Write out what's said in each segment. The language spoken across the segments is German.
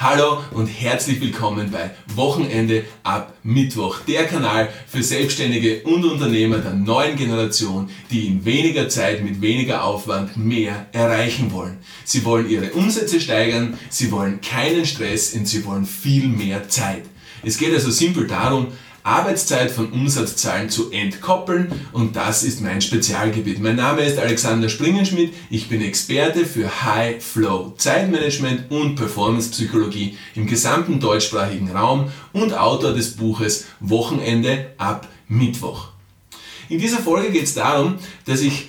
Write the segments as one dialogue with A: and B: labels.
A: Hallo und herzlich willkommen bei Wochenende ab Mittwoch, der Kanal für Selbstständige und Unternehmer der neuen Generation, die in weniger Zeit mit weniger Aufwand mehr erreichen wollen. Sie wollen ihre Umsätze steigern, sie wollen keinen Stress und sie wollen viel mehr Zeit. Es geht also simpel darum, Arbeitszeit von Umsatzzahlen zu entkoppeln und das ist mein Spezialgebiet. Mein Name ist Alexander Springenschmidt, ich bin Experte für High Flow Zeitmanagement und Performance Psychologie im gesamten deutschsprachigen Raum und Autor des Buches Wochenende ab Mittwoch. In dieser Folge geht es darum, dass ich,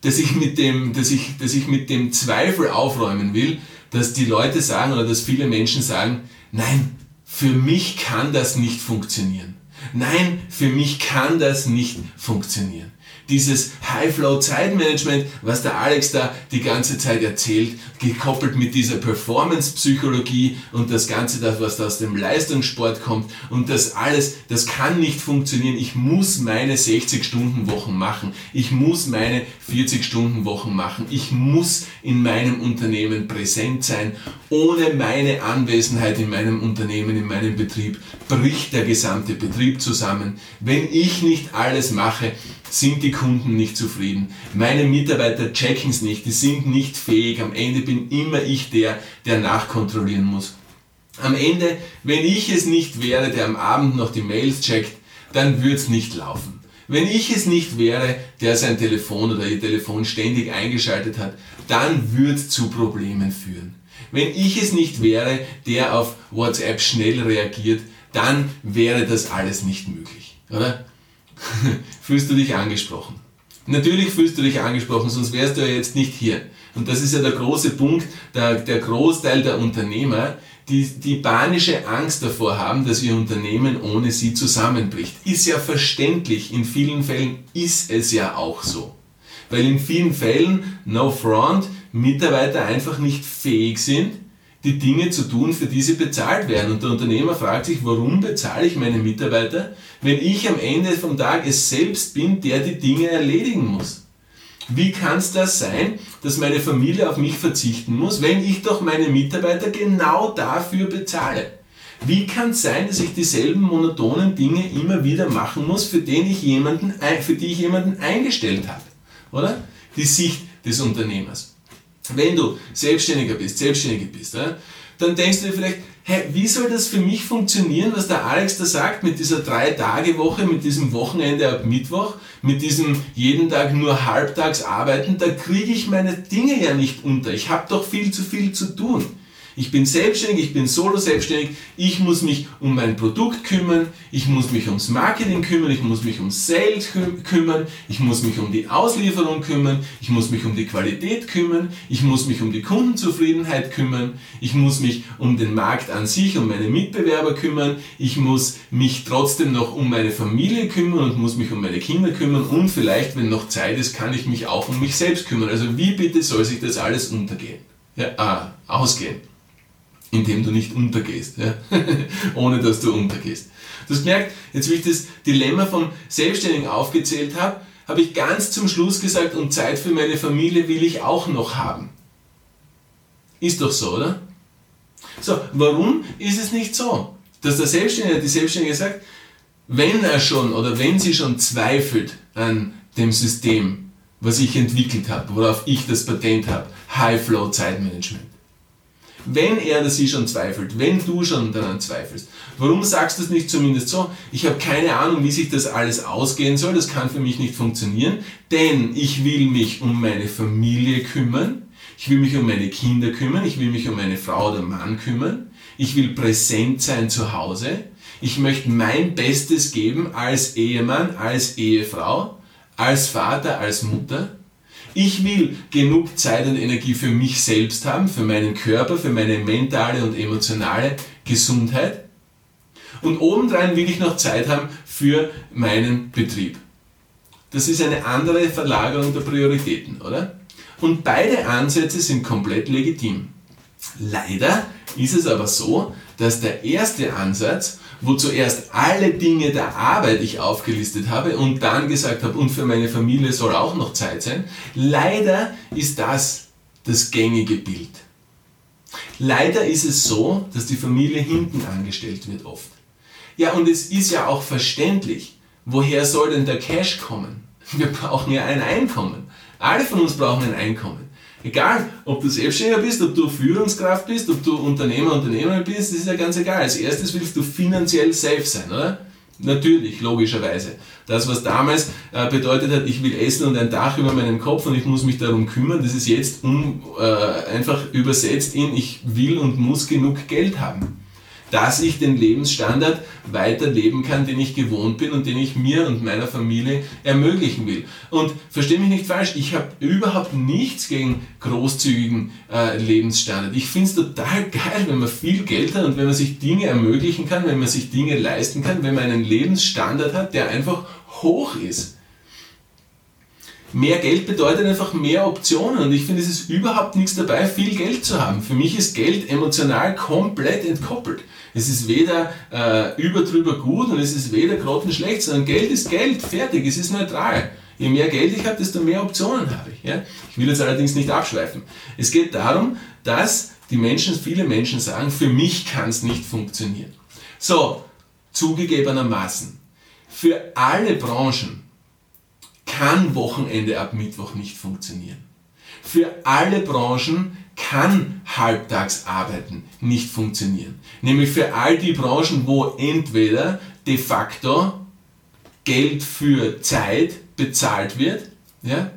A: dass, ich mit dem, dass, ich, dass ich mit dem Zweifel aufräumen will, dass die Leute sagen oder dass viele Menschen sagen, nein, für mich kann das nicht funktionieren. Nein, für mich kann das nicht funktionieren dieses High-Flow-Zeitmanagement, was der Alex da die ganze Zeit erzählt, gekoppelt mit dieser Performance-Psychologie und das Ganze, das, was da aus dem Leistungssport kommt und das alles, das kann nicht funktionieren. Ich muss meine 60-Stunden-Wochen machen. Ich muss meine 40-Stunden-Wochen machen. Ich muss in meinem Unternehmen präsent sein. Ohne meine Anwesenheit in meinem Unternehmen, in meinem Betrieb, bricht der gesamte Betrieb zusammen. Wenn ich nicht alles mache, sind die Kunden nicht zufrieden. Meine Mitarbeiter checken es nicht, die sind nicht fähig. Am Ende bin immer ich der, der nachkontrollieren muss. Am Ende, wenn ich es nicht wäre, der am Abend noch die Mails checkt, dann würde es nicht laufen. Wenn ich es nicht wäre, der sein Telefon oder ihr Telefon ständig eingeschaltet hat, dann würde es zu Problemen führen. Wenn ich es nicht wäre, der auf WhatsApp schnell reagiert, dann wäre das alles nicht möglich, oder? fühlst du dich angesprochen. Natürlich fühlst du dich angesprochen, sonst wärst du ja jetzt nicht hier. Und das ist ja der große Punkt, der, der Großteil der Unternehmer, die, die panische Angst davor haben, dass ihr Unternehmen ohne sie zusammenbricht. Ist ja verständlich, in vielen Fällen ist es ja auch so. Weil in vielen Fällen, no front, Mitarbeiter einfach nicht fähig sind, die Dinge zu tun, für die sie bezahlt werden. Und der Unternehmer fragt sich, warum bezahle ich meine Mitarbeiter, wenn ich am Ende vom Tag es selbst bin, der die Dinge erledigen muss? Wie kann es das sein, dass meine Familie auf mich verzichten muss, wenn ich doch meine Mitarbeiter genau dafür bezahle? Wie kann es sein, dass ich dieselben monotonen Dinge immer wieder machen muss, für, den ich jemanden, für die ich jemanden eingestellt habe? Oder? Die Sicht des Unternehmers wenn du Selbstständiger bist, Selbstständige bist, ja, dann denkst du dir vielleicht, hey, wie soll das für mich funktionieren, was der Alex da sagt, mit dieser Drei-Tage-Woche, mit diesem Wochenende ab Mittwoch, mit diesem jeden Tag nur halbtags arbeiten, da kriege ich meine Dinge ja nicht unter. Ich habe doch viel zu viel zu tun. Ich bin selbstständig, ich bin solo selbstständig, ich muss mich um mein Produkt kümmern, ich muss mich ums Marketing kümmern, ich muss mich um Sales kümmern, ich muss mich um die Auslieferung kümmern, ich muss mich um die Qualität kümmern, ich muss mich um die Kundenzufriedenheit kümmern, ich muss mich um den Markt an sich, um meine Mitbewerber kümmern, ich muss mich trotzdem noch um meine Familie kümmern und muss mich um meine Kinder kümmern. Und vielleicht, wenn noch Zeit ist, kann ich mich auch um mich selbst kümmern. Also wie bitte soll sich das alles untergehen? Ja, ah, ausgehen indem du nicht untergehst, ja? ohne dass du untergehst. Du hast gemerkt, jetzt wie ich das Dilemma vom Selbstständigen aufgezählt habe, habe ich ganz zum Schluss gesagt, und Zeit für meine Familie will ich auch noch haben. Ist doch so, oder? So, warum ist es nicht so, dass der Selbstständige, die Selbstständige sagt, wenn er schon oder wenn sie schon zweifelt an dem System, was ich entwickelt habe, worauf ich das Patent habe, High Flow Zeitmanagement, wenn er oder sie schon zweifelt, wenn du schon daran zweifelst, warum sagst du es nicht zumindest so? Ich habe keine Ahnung, wie sich das alles ausgehen soll, das kann für mich nicht funktionieren, denn ich will mich um meine Familie kümmern, ich will mich um meine Kinder kümmern, ich will mich um meine Frau oder Mann kümmern, ich will präsent sein zu Hause, ich möchte mein Bestes geben als Ehemann, als Ehefrau, als Vater, als Mutter ich will genug Zeit und Energie für mich selbst haben, für meinen Körper, für meine mentale und emotionale Gesundheit. Und obendrein will ich noch Zeit haben für meinen Betrieb. Das ist eine andere Verlagerung der Prioritäten, oder? Und beide Ansätze sind komplett legitim. Leider ist es aber so, dass der erste Ansatz wo zuerst alle Dinge der Arbeit ich aufgelistet habe und dann gesagt habe, und für meine Familie soll auch noch Zeit sein. Leider ist das das gängige Bild. Leider ist es so, dass die Familie hinten angestellt wird oft. Ja, und es ist ja auch verständlich. Woher soll denn der Cash kommen? Wir brauchen ja ein Einkommen. Alle von uns brauchen ein Einkommen. Egal, ob du Selbstständiger bist, ob du Führungskraft bist, ob du Unternehmer, Unternehmerin bist, das ist ja ganz egal. Als erstes willst du finanziell safe sein, oder? Natürlich, logischerweise. Das, was damals äh, bedeutet hat, ich will essen und ein Dach über meinem Kopf und ich muss mich darum kümmern, das ist jetzt um, äh, einfach übersetzt in, ich will und muss genug Geld haben dass ich den Lebensstandard weiterleben kann, den ich gewohnt bin und den ich mir und meiner Familie ermöglichen will. Und verstehe mich nicht falsch, ich habe überhaupt nichts gegen großzügigen äh, Lebensstandard. Ich finde es total geil, wenn man viel Geld hat und wenn man sich Dinge ermöglichen kann, wenn man sich Dinge leisten kann, wenn man einen Lebensstandard hat, der einfach hoch ist mehr Geld bedeutet einfach mehr Optionen und ich finde, es ist überhaupt nichts dabei, viel Geld zu haben. Für mich ist Geld emotional komplett entkoppelt. Es ist weder äh, überdrüber gut und es ist weder grottenschlecht, sondern Geld ist Geld, fertig, es ist neutral. Je mehr Geld ich habe, desto mehr Optionen habe ich. Ja? Ich will jetzt allerdings nicht abschweifen. Es geht darum, dass die Menschen, viele Menschen sagen, für mich kann es nicht funktionieren. So, zugegebenermaßen, für alle Branchen kann Wochenende ab Mittwoch nicht funktionieren. Für alle Branchen kann Halbtagsarbeiten nicht funktionieren. Nämlich für all die Branchen, wo entweder de facto Geld für Zeit bezahlt wird, ja,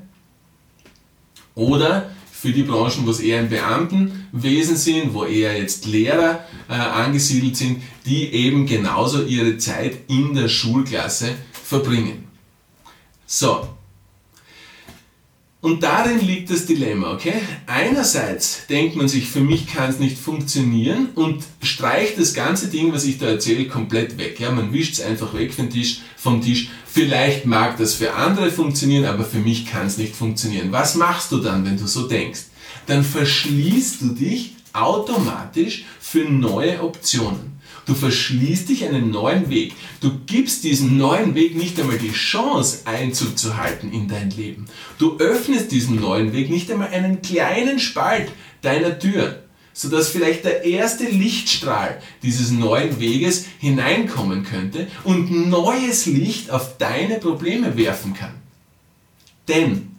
A: oder für die Branchen, wo es eher im Beamtenwesen sind, wo eher jetzt Lehrer äh, angesiedelt sind, die eben genauso ihre Zeit in der Schulklasse verbringen. So. Und darin liegt das Dilemma, okay? Einerseits denkt man sich, für mich kann es nicht funktionieren und streicht das ganze Ding, was ich da erzähle, komplett weg. Ja, man wischt es einfach weg vom Tisch, vom Tisch. Vielleicht mag das für andere funktionieren, aber für mich kann es nicht funktionieren. Was machst du dann, wenn du so denkst? Dann verschließt du dich automatisch für neue Optionen. Du verschließt dich einen neuen Weg. Du gibst diesem neuen Weg nicht einmal die Chance, Einzug zu halten in dein Leben. Du öffnest diesem neuen Weg nicht einmal einen kleinen Spalt deiner Tür, sodass vielleicht der erste Lichtstrahl dieses neuen Weges hineinkommen könnte und neues Licht auf deine Probleme werfen kann. Denn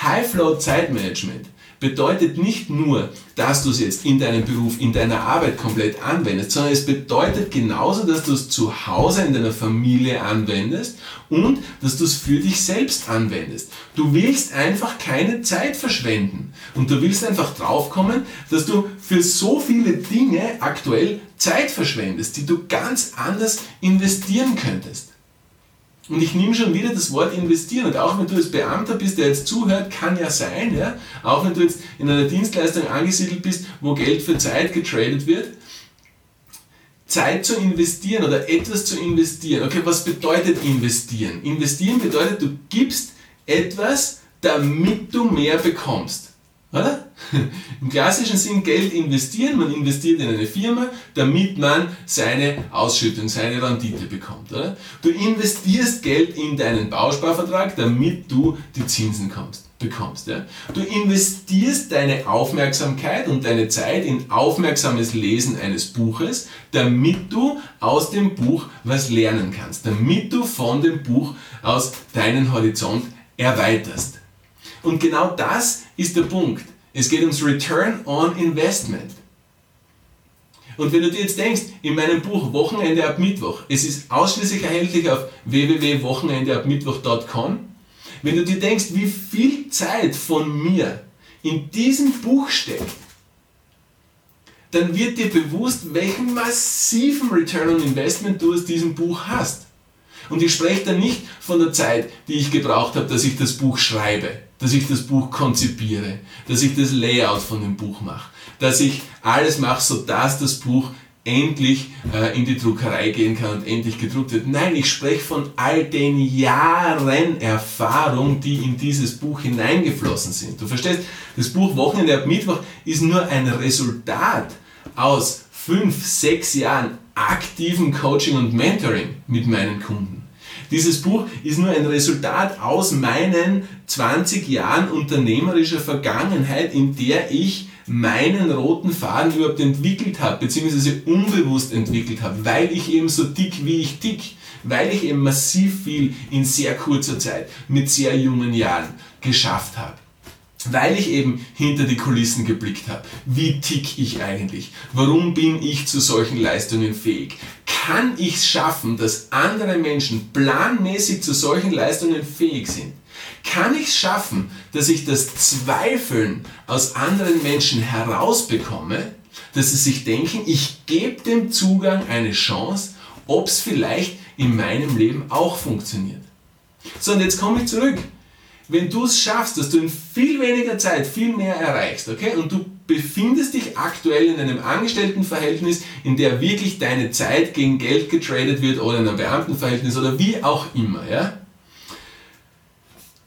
A: High-Flow-Zeitmanagement bedeutet nicht nur, dass du es jetzt in deinem Beruf, in deiner Arbeit komplett anwendest, sondern es bedeutet genauso, dass du es zu Hause in deiner Familie anwendest und dass du es für dich selbst anwendest. Du willst einfach keine Zeit verschwenden und du willst einfach draufkommen, dass du für so viele Dinge aktuell Zeit verschwendest, die du ganz anders investieren könntest. Und ich nehme schon wieder das Wort investieren. Und auch wenn du als Beamter bist, der jetzt zuhört, kann ja sein, ja, auch wenn du jetzt in einer Dienstleistung angesiedelt bist, wo Geld für Zeit getradet wird, Zeit zu investieren oder etwas zu investieren. Okay, was bedeutet investieren? Investieren bedeutet, du gibst etwas, damit du mehr bekommst. Oder? Im klassischen Sinn Geld investieren, man investiert in eine Firma, damit man seine Ausschüttung, seine Rendite bekommt. Oder? Du investierst Geld in deinen Bausparvertrag, damit du die Zinsen kommst, bekommst. Ja? Du investierst deine Aufmerksamkeit und deine Zeit in aufmerksames Lesen eines Buches, damit du aus dem Buch was lernen kannst, damit du von dem Buch aus deinen Horizont erweiterst. Und genau das ist der Punkt. Es geht ums Return on Investment. Und wenn du dir jetzt denkst, in meinem Buch Wochenende ab Mittwoch, es ist ausschließlich erhältlich auf www.wochenendeabmittwoch.com, wenn du dir denkst, wie viel Zeit von mir in diesem Buch steckt, dann wird dir bewusst, welchen massiven Return on Investment du aus diesem Buch hast. Und ich spreche da nicht von der Zeit, die ich gebraucht habe, dass ich das Buch schreibe, dass ich das Buch konzipiere, dass ich das Layout von dem Buch mache, dass ich alles mache, sodass das Buch endlich äh, in die Druckerei gehen kann und endlich gedruckt wird. Nein, ich spreche von all den Jahren Erfahrung, die in dieses Buch hineingeflossen sind. Du verstehst, das Buch Wochenende ab Mittwoch ist nur ein Resultat aus fünf, sechs Jahren aktiven Coaching und Mentoring mit meinen Kunden. Dieses Buch ist nur ein Resultat aus meinen 20 Jahren unternehmerischer Vergangenheit, in der ich meinen roten Faden überhaupt entwickelt habe, beziehungsweise unbewusst entwickelt habe, weil ich eben so dick wie ich dick, weil ich eben massiv viel in sehr kurzer Zeit mit sehr jungen Jahren geschafft habe weil ich eben hinter die Kulissen geblickt habe. Wie tick ich eigentlich? Warum bin ich zu solchen Leistungen fähig? Kann ich es schaffen, dass andere Menschen planmäßig zu solchen Leistungen fähig sind? Kann ich es schaffen, dass ich das Zweifeln aus anderen Menschen herausbekomme, dass sie sich denken, ich gebe dem Zugang eine Chance, ob es vielleicht in meinem Leben auch funktioniert? So, und jetzt komme ich zurück wenn du es schaffst, dass du in viel weniger Zeit viel mehr erreichst, okay, und du befindest dich aktuell in einem Angestelltenverhältnis, in der wirklich deine Zeit gegen Geld getradet wird oder in einem Beamtenverhältnis oder wie auch immer, ja,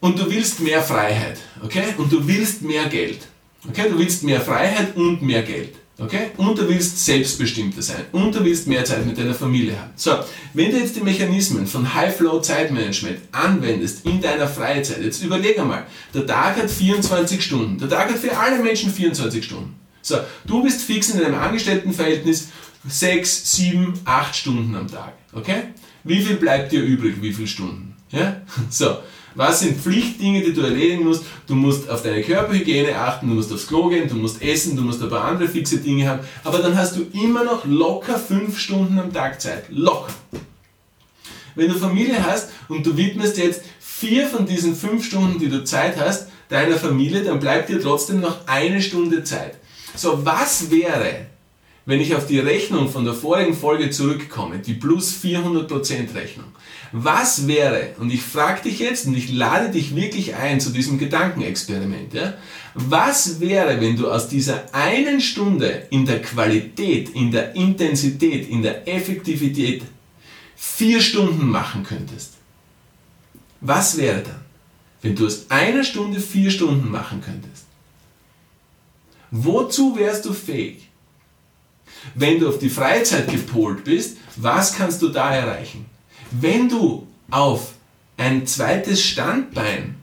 A: und du willst mehr Freiheit, okay, und du willst mehr Geld, okay, du willst mehr Freiheit und mehr Geld. Okay? Und du willst selbstbestimmter sein. Und du willst mehr Zeit mit deiner Familie haben. So, wenn du jetzt die Mechanismen von High-Flow-Zeitmanagement anwendest in deiner Freizeit, jetzt überleg einmal, der Tag hat 24 Stunden. Der Tag hat für alle Menschen 24 Stunden. So, du bist fix in einem Angestelltenverhältnis 6, 7, 8 Stunden am Tag. Okay? Wie viel bleibt dir übrig? Wie viele Stunden? Ja? So, was sind Pflichtdinge, die du erledigen musst? Du musst auf deine Körperhygiene achten, du musst aufs Klo gehen, du musst essen, du musst ein paar andere fixe Dinge haben. Aber dann hast du immer noch locker fünf Stunden am Tag Zeit. Locker. Wenn du Familie hast und du widmest jetzt vier von diesen fünf Stunden, die du Zeit hast, deiner Familie, dann bleibt dir trotzdem noch eine Stunde Zeit. So, was wäre, wenn ich auf die Rechnung von der vorigen Folge zurückkomme, die plus 400% Rechnung? Was wäre, und ich frage dich jetzt und ich lade dich wirklich ein zu diesem Gedankenexperiment, ja, was wäre, wenn du aus dieser einen Stunde in der Qualität, in der Intensität, in der Effektivität vier Stunden machen könntest? Was wäre dann, wenn du aus einer Stunde vier Stunden machen könntest? Wozu wärst du fähig? Wenn du auf die Freizeit gepolt bist, was kannst du da erreichen? Wenn du auf ein zweites Standbein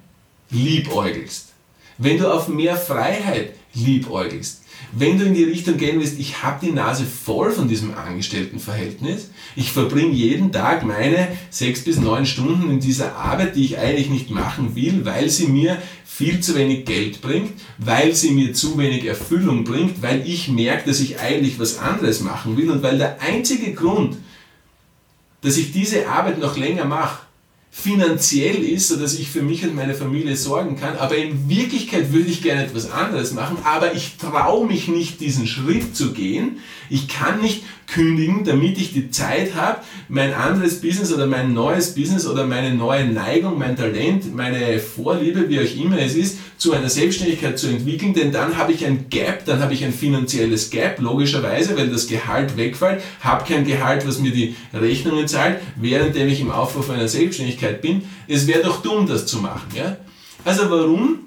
A: liebäugelst, wenn du auf mehr Freiheit liebäugelst, wenn du in die Richtung gehen willst, ich habe die Nase voll von diesem Angestelltenverhältnis, ich verbringe jeden Tag meine sechs bis neun Stunden in dieser Arbeit, die ich eigentlich nicht machen will, weil sie mir viel zu wenig Geld bringt, weil sie mir zu wenig Erfüllung bringt, weil ich merke, dass ich eigentlich was anderes machen will und weil der einzige Grund, dass ich diese Arbeit noch länger mache, finanziell ist, sodass ich für mich und meine Familie sorgen kann, aber in Wirklichkeit würde ich gerne etwas anderes machen, aber ich traue mich nicht, diesen Schritt zu gehen. Ich kann nicht kündigen, damit ich die Zeit habe, mein anderes Business oder mein neues Business oder meine neue Neigung, mein Talent, meine Vorliebe, wie auch immer es ist, zu einer Selbstständigkeit zu entwickeln, denn dann habe ich ein Gap, dann habe ich ein finanzielles Gap, logischerweise, wenn das Gehalt wegfällt, habe kein Gehalt, was mir die Rechnungen zahlt, währenddem ich im Aufbau einer Selbstständigkeit bin. Es wäre doch dumm, das zu machen. Ja? Also warum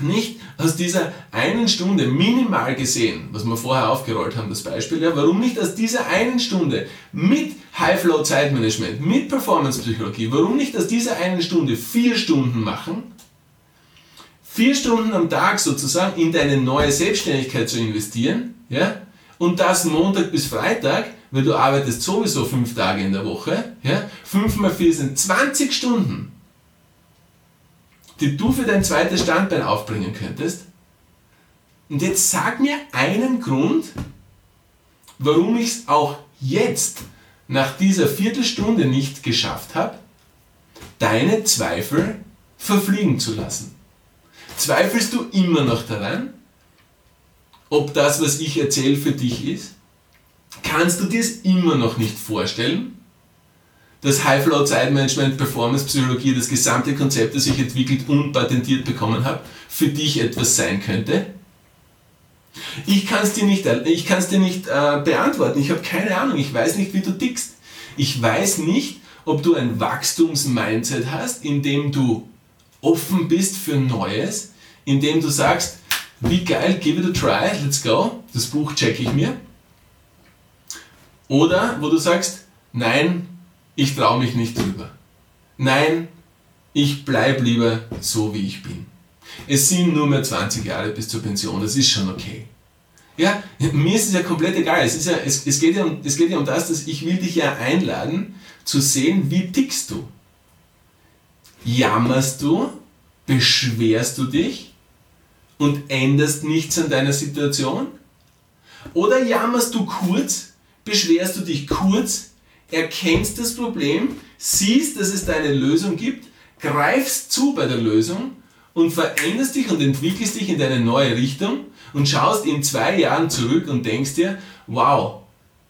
A: nicht aus dieser einen Stunde minimal gesehen, was wir vorher aufgerollt haben, das Beispiel, ja, warum nicht aus dieser einen Stunde mit High-Flow Zeitmanagement, mit Performance Psychologie, warum nicht aus dieser einen Stunde vier Stunden machen, vier Stunden am Tag sozusagen in deine neue Selbstständigkeit zu investieren, ja, und das Montag bis Freitag, weil du arbeitest sowieso fünf Tage in der Woche, ja, fünf mal vier sind 20 Stunden die du für dein zweites Standbein aufbringen könntest. Und jetzt sag mir einen Grund, warum ich es auch jetzt nach dieser Viertelstunde nicht geschafft habe, deine Zweifel verfliegen zu lassen. Zweifelst du immer noch daran, ob das, was ich erzähle, für dich ist? Kannst du dir es immer noch nicht vorstellen? Das High-Flow Zeitmanagement, Performance Psychologie, das gesamte Konzept, das ich entwickelt und patentiert bekommen habe, für dich etwas sein könnte? Ich kann es dir nicht, ich kann's dir nicht äh, beantworten. Ich habe keine Ahnung. Ich weiß nicht, wie du tickst. Ich weiß nicht, ob du ein Wachstums-Mindset hast, in dem du offen bist für Neues, in dem du sagst, wie geil, give it a try, let's go, das Buch checke ich mir. Oder wo du sagst, nein, ich traue mich nicht drüber. Nein, ich bleibe lieber so, wie ich bin. Es sind nur mehr 20 Jahre bis zur Pension, das ist schon okay. Ja, mir ist es ja komplett egal. Es, ist ja, es, es, geht ja um, es geht ja um das, dass ich will dich ja einladen, zu sehen, wie tickst du. Jammerst du, beschwerst du dich und änderst nichts an deiner Situation? Oder jammerst du kurz, beschwerst du dich kurz, erkennst das Problem, siehst, dass es da eine Lösung gibt, greifst zu bei der Lösung und veränderst dich und entwickelst dich in deine neue Richtung und schaust in zwei Jahren zurück und denkst dir, wow,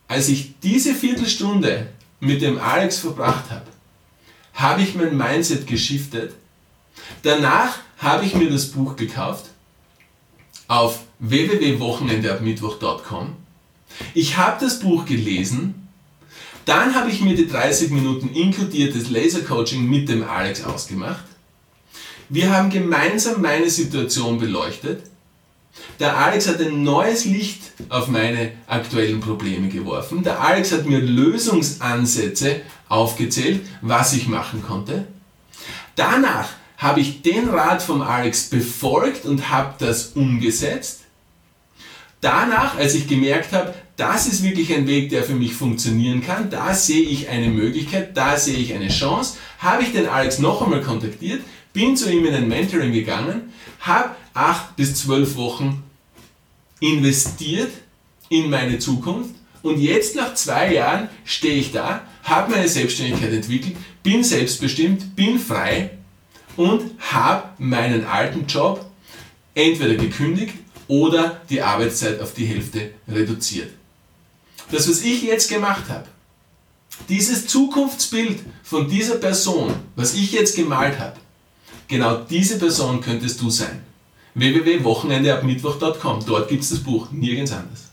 A: als ich diese Viertelstunde mit dem Alex verbracht habe, habe ich mein Mindset geschiftet. Danach habe ich mir das Buch gekauft auf www.wochenendeabmittwoch.com. Ich habe das Buch gelesen. Dann habe ich mir die 30 Minuten inkludiertes Lasercoaching mit dem Alex ausgemacht. Wir haben gemeinsam meine Situation beleuchtet. Der Alex hat ein neues Licht auf meine aktuellen Probleme geworfen. Der Alex hat mir Lösungsansätze aufgezählt, was ich machen konnte. Danach habe ich den Rat vom Alex befolgt und habe das umgesetzt. Danach, als ich gemerkt habe, das ist wirklich ein Weg, der für mich funktionieren kann, da sehe ich eine Möglichkeit, da sehe ich eine Chance, habe ich den Alex noch einmal kontaktiert, bin zu ihm in ein Mentoring gegangen, habe acht bis zwölf Wochen investiert in meine Zukunft und jetzt nach zwei Jahren stehe ich da, habe meine Selbstständigkeit entwickelt, bin selbstbestimmt, bin frei und habe meinen alten Job entweder gekündigt oder die Arbeitszeit auf die Hälfte reduziert. Das, was ich jetzt gemacht habe, dieses Zukunftsbild von dieser Person, was ich jetzt gemalt habe, genau diese Person könntest du sein. www.wochenendeabmittwoch.com, dort gibt es das Buch, nirgends anders.